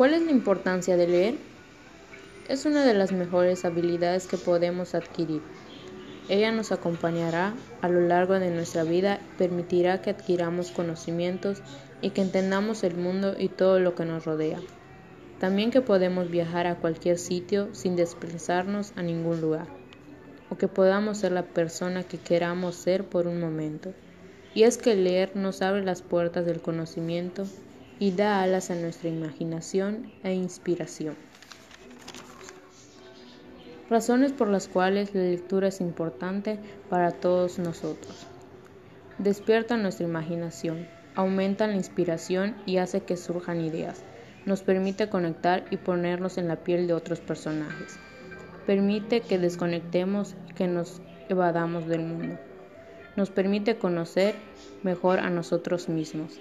¿Cuál es la importancia de leer? Es una de las mejores habilidades que podemos adquirir. Ella nos acompañará a lo largo de nuestra vida y permitirá que adquiramos conocimientos y que entendamos el mundo y todo lo que nos rodea. También que podemos viajar a cualquier sitio sin desplazarnos a ningún lugar. O que podamos ser la persona que queramos ser por un momento. Y es que leer nos abre las puertas del conocimiento y da alas a nuestra imaginación e inspiración. Razones por las cuales la lectura es importante para todos nosotros. Despierta nuestra imaginación, aumenta la inspiración y hace que surjan ideas. Nos permite conectar y ponernos en la piel de otros personajes. Permite que desconectemos y que nos evadamos del mundo. Nos permite conocer mejor a nosotros mismos